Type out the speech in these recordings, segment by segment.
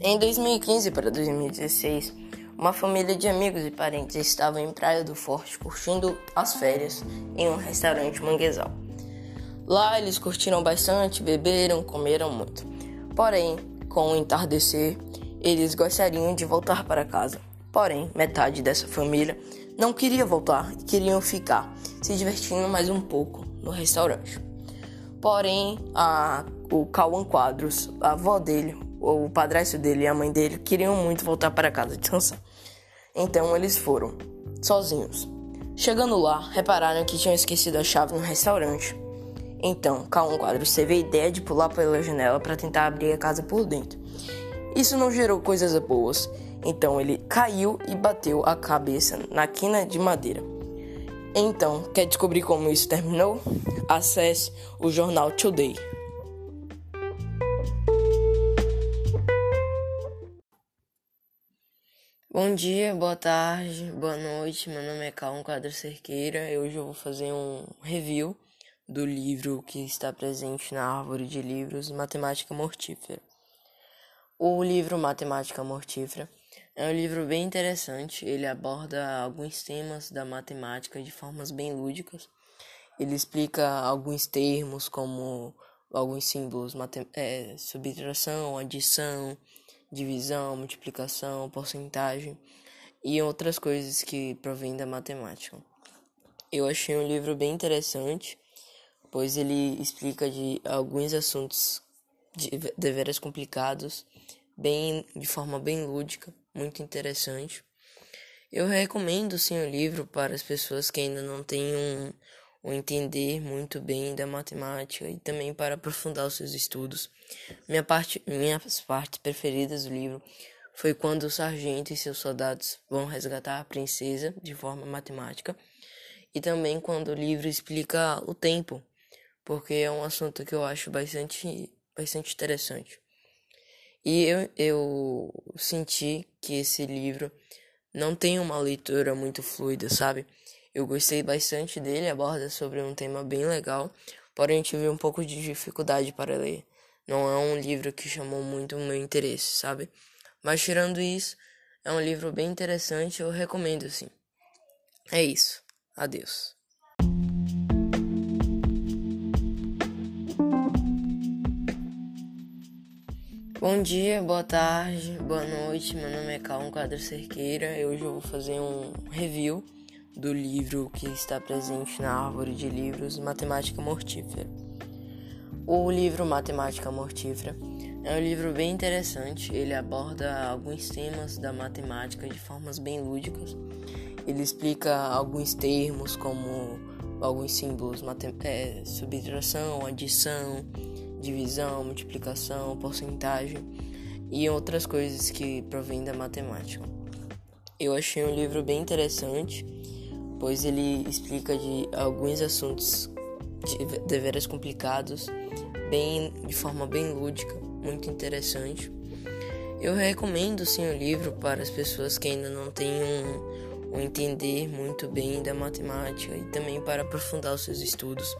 Em 2015 para 2016, uma família de amigos e parentes estavam em Praia do Forte curtindo as férias em um restaurante manguezal. Lá eles curtiram bastante, beberam, comeram muito. Porém, com o entardecer, eles gostariam de voltar para casa. Porém, metade dessa família não queria voltar e queriam ficar se divertindo mais um pouco no restaurante. Porém, a, o Cauã Quadros, a avó dele, o padrasto dele e a mãe dele queriam muito voltar para casa descansar. Então eles foram, sozinhos. Chegando lá, repararam que tinham esquecido a chave no restaurante. Então, Cauã Quadros teve a ideia de pular pela janela para tentar abrir a casa por dentro. Isso não gerou coisas boas, então ele caiu e bateu a cabeça na quina de madeira. Então, quer descobrir como isso terminou? Acesse o jornal Today. Bom dia, boa tarde, boa noite. Meu nome é Calum Quadro Cerqueira. Hoje eu vou fazer um review do livro que está presente na árvore de livros Matemática Mortífera. O livro Matemática Mortífera é um livro bem interessante. Ele aborda alguns temas da matemática de formas bem lúdicas. Ele explica alguns termos como alguns símbolos, é, subtração, adição, divisão, multiplicação, porcentagem e outras coisas que provêm da matemática. Eu achei um livro bem interessante, pois ele explica de alguns assuntos de deveras complicados bem de forma bem lúdica, muito interessante. Eu recomendo sim o livro para as pessoas que ainda não têm um, um entender muito bem da matemática e também para aprofundar os seus estudos. Minha parte, minhas partes preferidas do livro foi quando o sargento e seus soldados vão resgatar a princesa de forma matemática e também quando o livro explica o tempo, porque é um assunto que eu acho bastante, bastante interessante. E eu, eu senti que esse livro não tem uma leitura muito fluida, sabe? Eu gostei bastante dele, aborda sobre um tema bem legal, porém tive um pouco de dificuldade para ler. Não é um livro que chamou muito o meu interesse, sabe? Mas tirando isso, é um livro bem interessante, eu recomendo sim. É isso. Adeus. Bom dia, boa tarde, boa noite. Meu nome é Calum Quadro Cerqueira. Hoje eu vou fazer um review do livro que está presente na árvore de livros Matemática Mortífera. O livro Matemática Mortífera é um livro bem interessante. Ele aborda alguns temas da matemática de formas bem lúdicas. Ele explica alguns termos como alguns símbolos, é, subtração, adição divisão, multiplicação, porcentagem e outras coisas que provêm da matemática. Eu achei um livro bem interessante, pois ele explica de alguns assuntos de deveras complicados, bem de forma bem lúdica, muito interessante. Eu recomendo sim o livro para as pessoas que ainda não têm um o entender muito bem da matemática e também para aprofundar os seus estudos.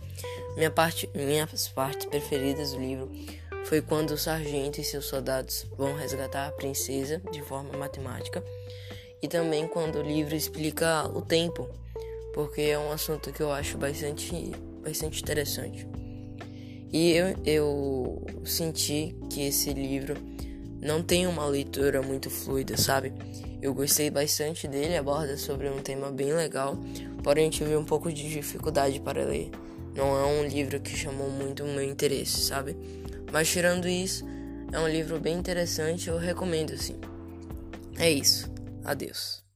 Minha parte, minhas partes preferidas do livro foi quando o sargento e seus soldados vão resgatar a princesa de forma matemática e também quando o livro explica o tempo, porque é um assunto que eu acho bastante, bastante interessante. E eu, eu senti que esse livro não tem uma leitura muito fluida, sabe? Eu gostei bastante dele, aborda sobre um tema bem legal, porém tive um pouco de dificuldade para ler. Não é um livro que chamou muito o meu interesse, sabe? Mas tirando isso, é um livro bem interessante, eu recomendo sim. É isso. Adeus.